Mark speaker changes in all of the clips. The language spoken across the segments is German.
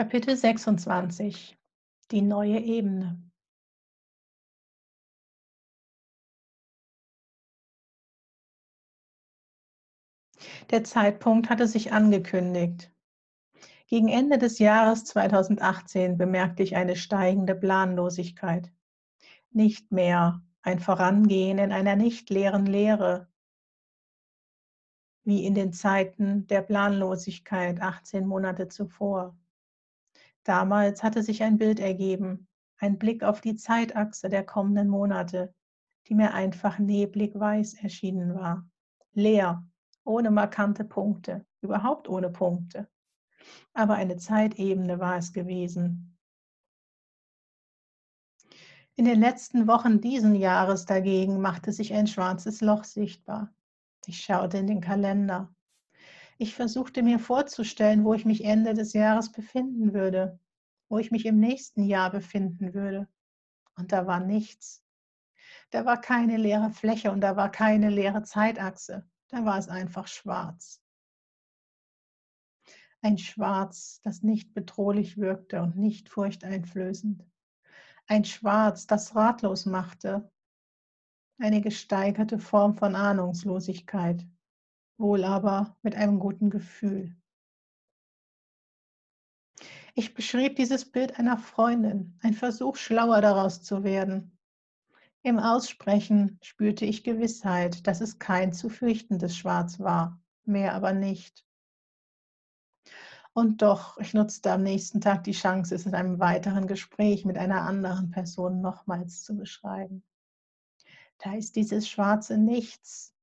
Speaker 1: Kapitel 26 Die neue Ebene Der Zeitpunkt hatte sich angekündigt. Gegen Ende des Jahres 2018 bemerkte ich eine steigende Planlosigkeit. Nicht mehr ein Vorangehen in einer nicht leeren Lehre, wie in den Zeiten der Planlosigkeit 18 Monate zuvor. Damals hatte sich ein Bild ergeben, ein Blick auf die Zeitachse der kommenden Monate, die mir einfach neblig weiß erschienen war. Leer, ohne markante Punkte, überhaupt ohne Punkte. Aber eine Zeitebene war es gewesen. In den letzten Wochen diesen Jahres dagegen machte sich ein schwarzes Loch sichtbar. Ich schaute in den Kalender. Ich versuchte mir vorzustellen, wo ich mich Ende des Jahres befinden würde, wo ich mich im nächsten Jahr befinden würde. Und da war nichts. Da war keine leere Fläche und da war keine leere Zeitachse. Da war es einfach schwarz. Ein Schwarz, das nicht bedrohlich wirkte und nicht furchteinflößend. Ein Schwarz, das ratlos machte. Eine gesteigerte Form von Ahnungslosigkeit, wohl aber mit einem guten Gefühl. Ich beschrieb dieses Bild einer Freundin, ein Versuch, schlauer daraus zu werden. Im Aussprechen spürte ich Gewissheit, dass es kein zu fürchtendes Schwarz war, mehr aber nicht. Und doch, ich nutzte am nächsten Tag die Chance, es in einem weiteren Gespräch mit einer anderen Person nochmals zu beschreiben. Da ist dieses schwarze Nichts,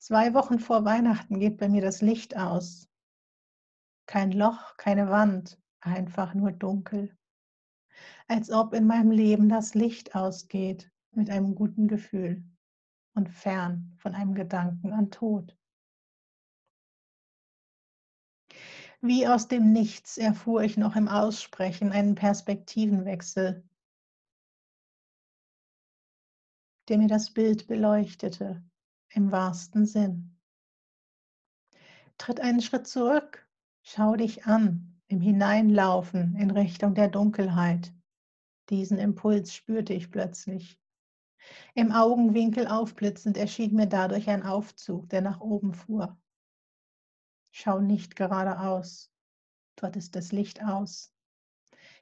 Speaker 1: Zwei Wochen vor Weihnachten geht bei mir das Licht aus. Kein Loch, keine Wand, einfach nur dunkel. Als ob in meinem Leben das Licht ausgeht mit einem guten Gefühl und fern von einem Gedanken an Tod. Wie aus dem Nichts erfuhr ich noch im Aussprechen einen Perspektivenwechsel, der mir das Bild beleuchtete im wahrsten Sinn. Tritt einen Schritt zurück, schau dich an, im Hineinlaufen in Richtung der Dunkelheit. Diesen Impuls spürte ich plötzlich. Im Augenwinkel aufblitzend erschien mir dadurch ein Aufzug, der nach oben fuhr. Schau nicht geradeaus, dort ist das Licht aus.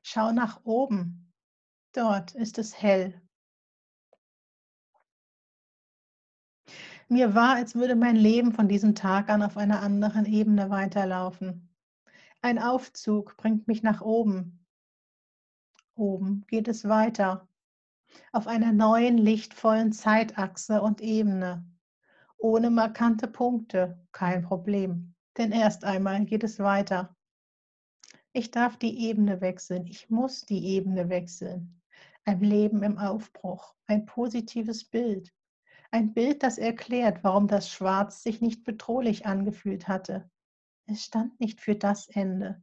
Speaker 1: Schau nach oben, dort ist es hell Mir war, als würde mein Leben von diesem Tag an auf einer anderen Ebene weiterlaufen. Ein Aufzug bringt mich nach oben. Oben geht es weiter, auf einer neuen, lichtvollen Zeitachse und Ebene. Ohne markante Punkte, kein Problem, denn erst einmal geht es weiter. Ich darf die Ebene wechseln, ich muss die Ebene wechseln. Ein Leben im Aufbruch, ein positives Bild, ein Bild, das erklärt, warum das Schwarz sich nicht bedrohlich angefühlt hatte. Es stand nicht für das Ende.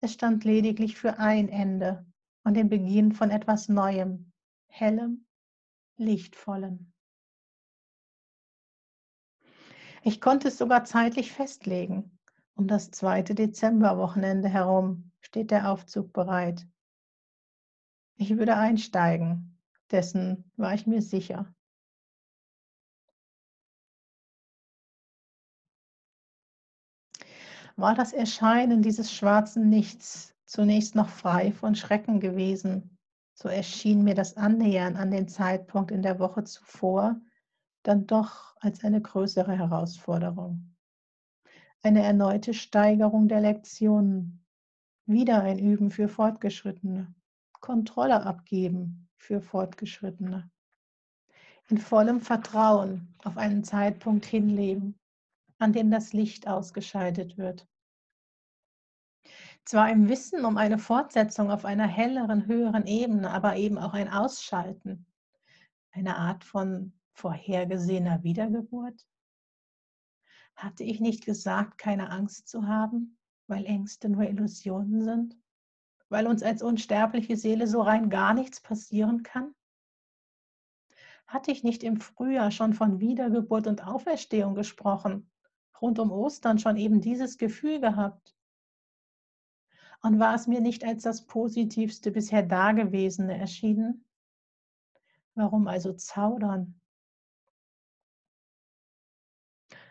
Speaker 1: Es stand lediglich für ein Ende und den Beginn von etwas Neuem, hellem, lichtvollem. Ich konnte es sogar zeitlich festlegen. Um das zweite Dezemberwochenende herum steht der Aufzug bereit. Ich würde einsteigen, dessen war ich mir sicher. War das Erscheinen dieses schwarzen Nichts zunächst noch frei von Schrecken gewesen, so erschien mir das Annähern an den Zeitpunkt in der Woche zuvor dann doch als eine größere Herausforderung. Eine erneute Steigerung der Lektionen, wieder ein Üben für Fortgeschrittene, Kontrolle abgeben für Fortgeschrittene, in vollem Vertrauen auf einen Zeitpunkt hinleben, an dem das Licht ausgeschaltet wird. Zwar im Wissen um eine Fortsetzung auf einer helleren, höheren Ebene, aber eben auch ein Ausschalten, eine Art von vorhergesehener Wiedergeburt. Hatte ich nicht gesagt, keine Angst zu haben, weil Ängste nur Illusionen sind? Weil uns als unsterbliche Seele so rein gar nichts passieren kann? Hatte ich nicht im Frühjahr schon von Wiedergeburt und Auferstehung gesprochen? Rund um Ostern schon eben dieses Gefühl gehabt. Und war es mir nicht als das Positivste bisher Dagewesene erschienen? Warum also zaudern?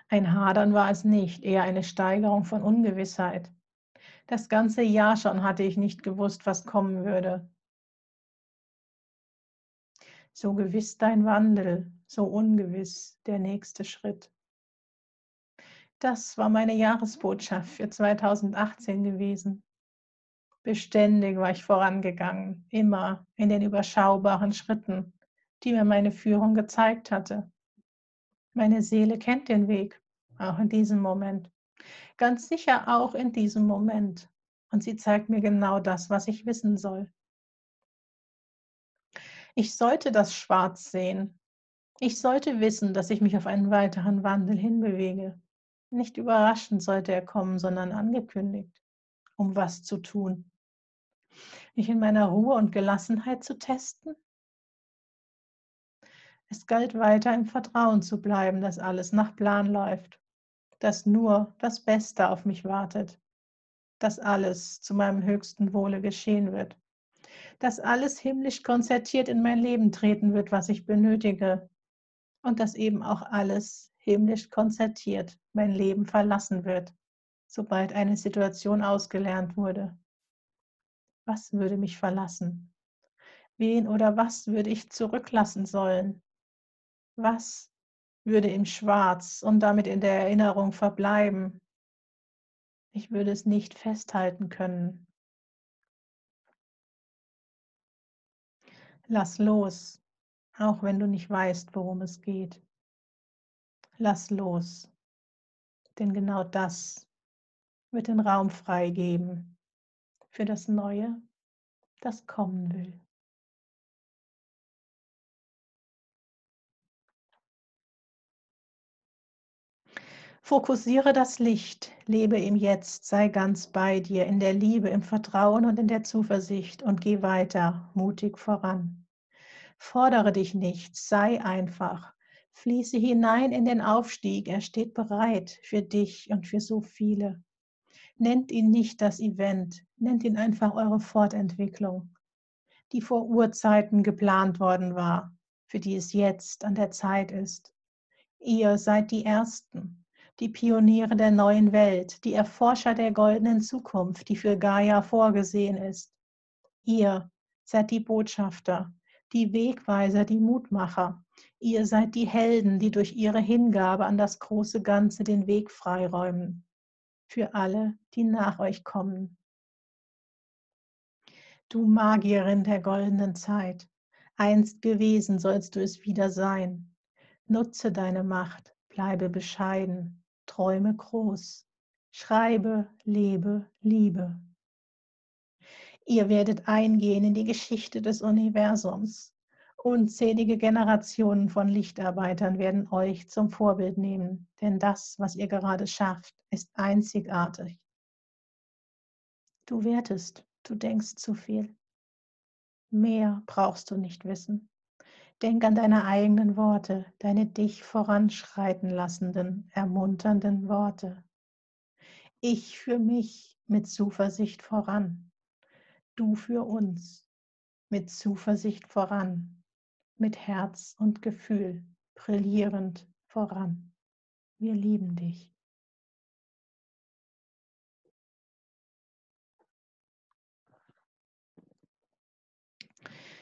Speaker 1: Ein Hadern war es nicht, eher eine Steigerung von Ungewissheit. Das ganze Jahr schon hatte ich nicht gewusst, was kommen würde. So gewiss dein Wandel, so ungewiss der nächste Schritt. Das war meine Jahresbotschaft für 2018 gewesen. Beständig war ich vorangegangen, immer in den überschaubaren Schritten, die mir meine Führung gezeigt hatte. Meine Seele kennt den Weg, auch in diesem Moment. Ganz sicher auch in diesem Moment. Und sie zeigt mir genau das, was ich wissen soll. Ich sollte das schwarz sehen. Ich sollte wissen, dass ich mich auf einen weiteren Wandel hinbewege. Nicht überraschend sollte er kommen, sondern angekündigt, um was zu tun. Mich in meiner Ruhe und Gelassenheit zu testen? Es galt weiter im Vertrauen zu bleiben, dass alles nach Plan läuft, dass nur das Beste auf mich wartet, dass alles zu meinem höchsten Wohle geschehen wird, dass alles himmlisch konzertiert in mein Leben treten wird, was ich benötige und dass eben auch alles himmlisch konzertiert mein Leben verlassen wird, sobald eine Situation ausgelernt wurde. Was würde mich verlassen? Wen oder was würde ich zurücklassen sollen? Was würde im Schwarz und damit in der Erinnerung verbleiben? Ich würde es nicht festhalten können. Lass los, auch wenn du nicht weißt, worum es geht. Lass los, denn genau das wird den Raum freigeben für das Neue, das kommen will. Fokussiere das Licht, lebe im Jetzt, sei ganz bei dir, in der Liebe, im Vertrauen und in der Zuversicht und geh weiter, mutig voran. Fordere dich nicht, sei einfach, fließe hinein in den Aufstieg, er steht bereit für dich und für so viele. Nennt ihn nicht das Event, nennt ihn einfach eure Fortentwicklung, die vor Urzeiten geplant worden war, für die es jetzt an der Zeit ist. Ihr seid die Ersten, die Pioniere der neuen Welt, die Erforscher der goldenen Zukunft, die für Gaia vorgesehen ist. Ihr seid die Botschafter, die Wegweiser, die Mutmacher. Ihr seid die Helden, die durch ihre Hingabe an das große Ganze den Weg freiräumen. Für alle, die nach euch kommen. Du Magierin der goldenen Zeit, einst gewesen sollst du es wieder sein. Nutze deine Macht, bleibe bescheiden, träume groß, schreibe, lebe, liebe. Ihr werdet eingehen in die Geschichte des Universums. Unzählige Generationen von Lichtarbeitern werden euch zum Vorbild nehmen, denn das, was ihr gerade schafft, ist einzigartig. Du wertest, du denkst zu viel. Mehr brauchst du nicht wissen. Denk an deine eigenen Worte, deine dich voranschreiten lassenden, ermunternden Worte. Ich für mich mit Zuversicht voran. Du für uns mit Zuversicht voran. Mit Herz und Gefühl brillierend voran. Wir lieben dich.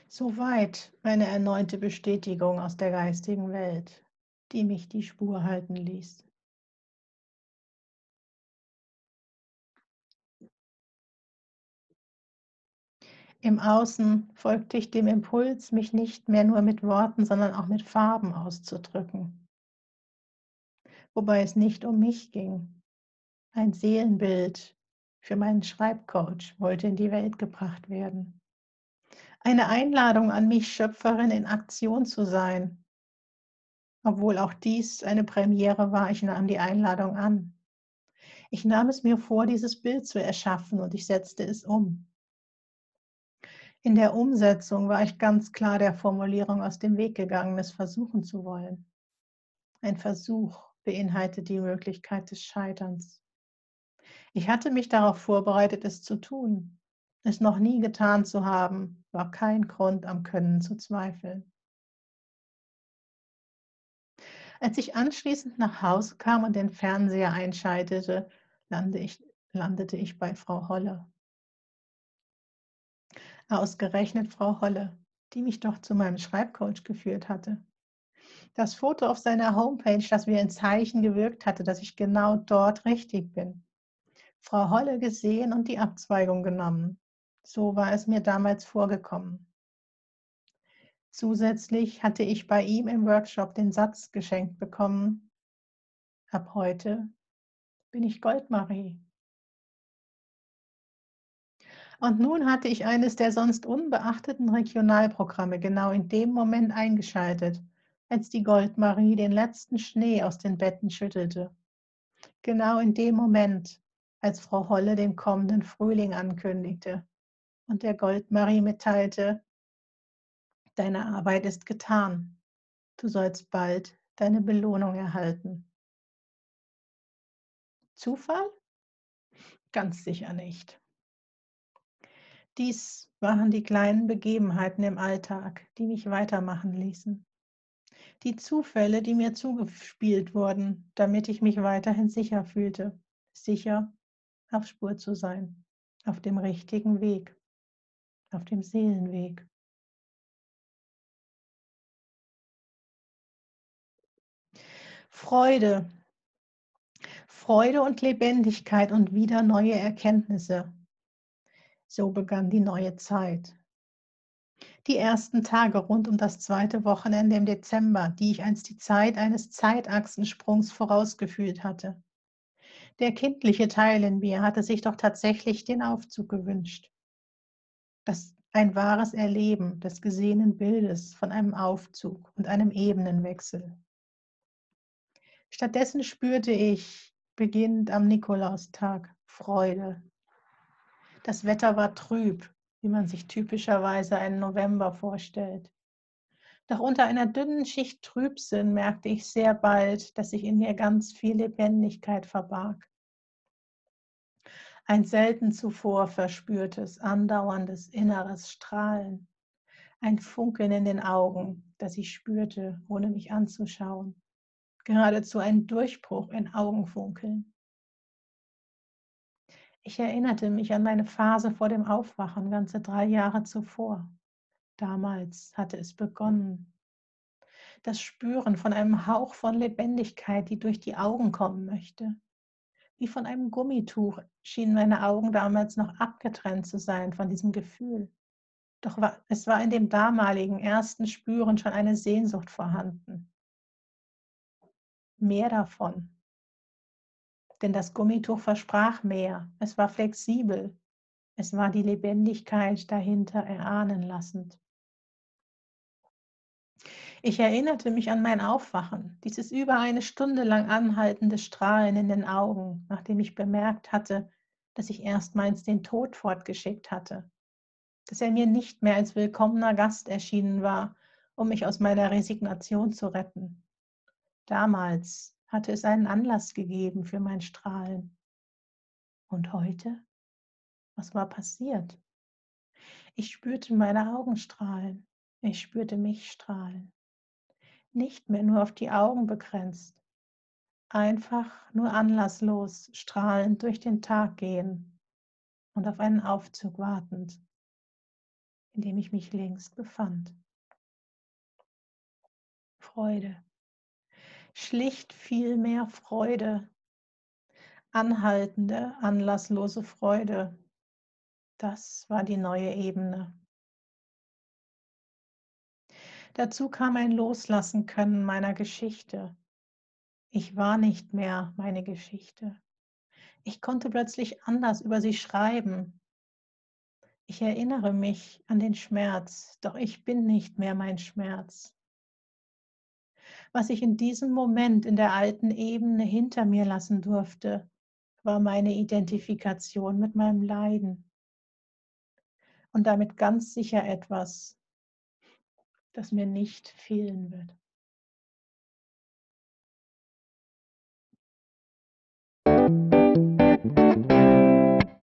Speaker 1: Soweit eine erneute Bestätigung aus der geistigen Welt, die mich die Spur halten ließ. Im Außen folgte ich dem Impuls, mich nicht mehr nur mit Worten, sondern auch mit Farben auszudrücken. Wobei es nicht um mich ging. Ein Seelenbild für meinen Schreibcoach wollte in die Welt gebracht werden eine Einladung an mich, Schöpferin in Aktion zu sein. Obwohl auch dies eine Premiere war, ich nahm die Einladung an. Ich nahm es mir vor, dieses Bild zu erschaffen und ich setzte es um. In der Umsetzung war ich ganz klar der Formulierung aus dem Weg gegangen, es versuchen zu wollen. Ein Versuch beinhaltet die Möglichkeit des Scheiterns. Ich hatte mich darauf vorbereitet, es zu tun. Es noch nie getan zu haben, war kein Grund, am Können zu zweifeln. Als ich anschließend nach Hause kam und den Fernseher einschaltete, lande ich, landete ich bei Frau Holle. Ausgerechnet Frau Holle, die mich doch zu meinem Schreibcoach geführt hatte. Das Foto auf seiner Homepage, das wie ein Zeichen gewirkt hatte, dass ich genau dort richtig bin. Frau Holle gesehen und die Abzweigung genommen. So war es mir damals vorgekommen. Zusätzlich hatte ich bei ihm im Workshop den Satz geschenkt bekommen, ab heute bin ich Goldmarie. Und nun hatte ich eines der sonst unbeachteten Regionalprogramme genau in dem Moment eingeschaltet, als die Goldmarie den letzten Schnee aus den Betten schüttelte. Genau in dem Moment, als Frau Holle den kommenden Frühling ankündigte und der Goldmarie mitteilte, Deine Arbeit ist getan. Du sollst bald deine Belohnung erhalten. Zufall? Ganz sicher nicht. Dies waren die kleinen Begebenheiten im Alltag, die mich weitermachen ließen. Die Zufälle, die mir zugespielt wurden, damit ich mich weiterhin sicher fühlte, sicher auf Spur zu sein, auf dem richtigen Weg, auf dem Seelenweg. Freude. Freude und Lebendigkeit und wieder neue Erkenntnisse. So begann die neue Zeit. Die ersten Tage rund um das zweite Wochenende im Dezember, die ich als die Zeit eines Zeitachsensprungs vorausgefühlt hatte. Der kindliche Teil in mir hatte sich doch tatsächlich den Aufzug gewünscht. Das ein wahres Erleben des gesehenen Bildes von einem Aufzug und einem Ebenenwechsel. Stattdessen spürte ich, beginnend am Nikolaustag, Freude. Das Wetter war trüb, wie man sich typischerweise einen November vorstellt. Doch unter einer dünnen Schicht Trübsinn merkte ich sehr bald, dass sich in mir ganz viel Lebendigkeit verbarg. Ein selten zuvor verspürtes, andauerndes inneres Strahlen, ein Funkeln in den Augen, das ich spürte, ohne mich anzuschauen geradezu ein Durchbruch in Augenfunkeln. Ich erinnerte mich an meine Phase vor dem Aufwachen ganze drei Jahre zuvor. Damals hatte es begonnen. Das Spüren von einem Hauch von Lebendigkeit, die durch die Augen kommen möchte. Wie von einem Gummituch schienen meine Augen damals noch abgetrennt zu sein von diesem Gefühl. Doch es war in dem damaligen ersten Spüren schon eine Sehnsucht vorhanden mehr davon. Denn das Gummituch versprach mehr. Es war flexibel. Es war die Lebendigkeit dahinter erahnen lassend. Ich erinnerte mich an mein Aufwachen, dieses über eine Stunde lang anhaltende Strahlen in den Augen, nachdem ich bemerkt hatte, dass ich erstmals den Tod fortgeschickt hatte, dass er mir nicht mehr als willkommener Gast erschienen war, um mich aus meiner Resignation zu retten. Damals hatte es einen Anlass gegeben für mein Strahlen. Und heute? Was war passiert? Ich spürte meine Augen strahlen. Ich spürte mich strahlen. Nicht mehr nur auf die Augen begrenzt. Einfach nur anlasslos strahlend durch den Tag gehen und auf einen Aufzug wartend, in dem ich mich längst befand. Freude schlicht viel mehr Freude, anhaltende, anlasslose Freude. Das war die neue Ebene. Dazu kam ein Loslassen können meiner Geschichte. Ich war nicht mehr meine Geschichte. Ich konnte plötzlich anders über sie schreiben. Ich erinnere mich an den Schmerz, doch ich bin nicht mehr mein Schmerz was ich in diesem Moment in der alten Ebene hinter mir lassen durfte, war meine Identifikation mit meinem Leiden. Und damit ganz sicher etwas, das mir nicht fehlen wird.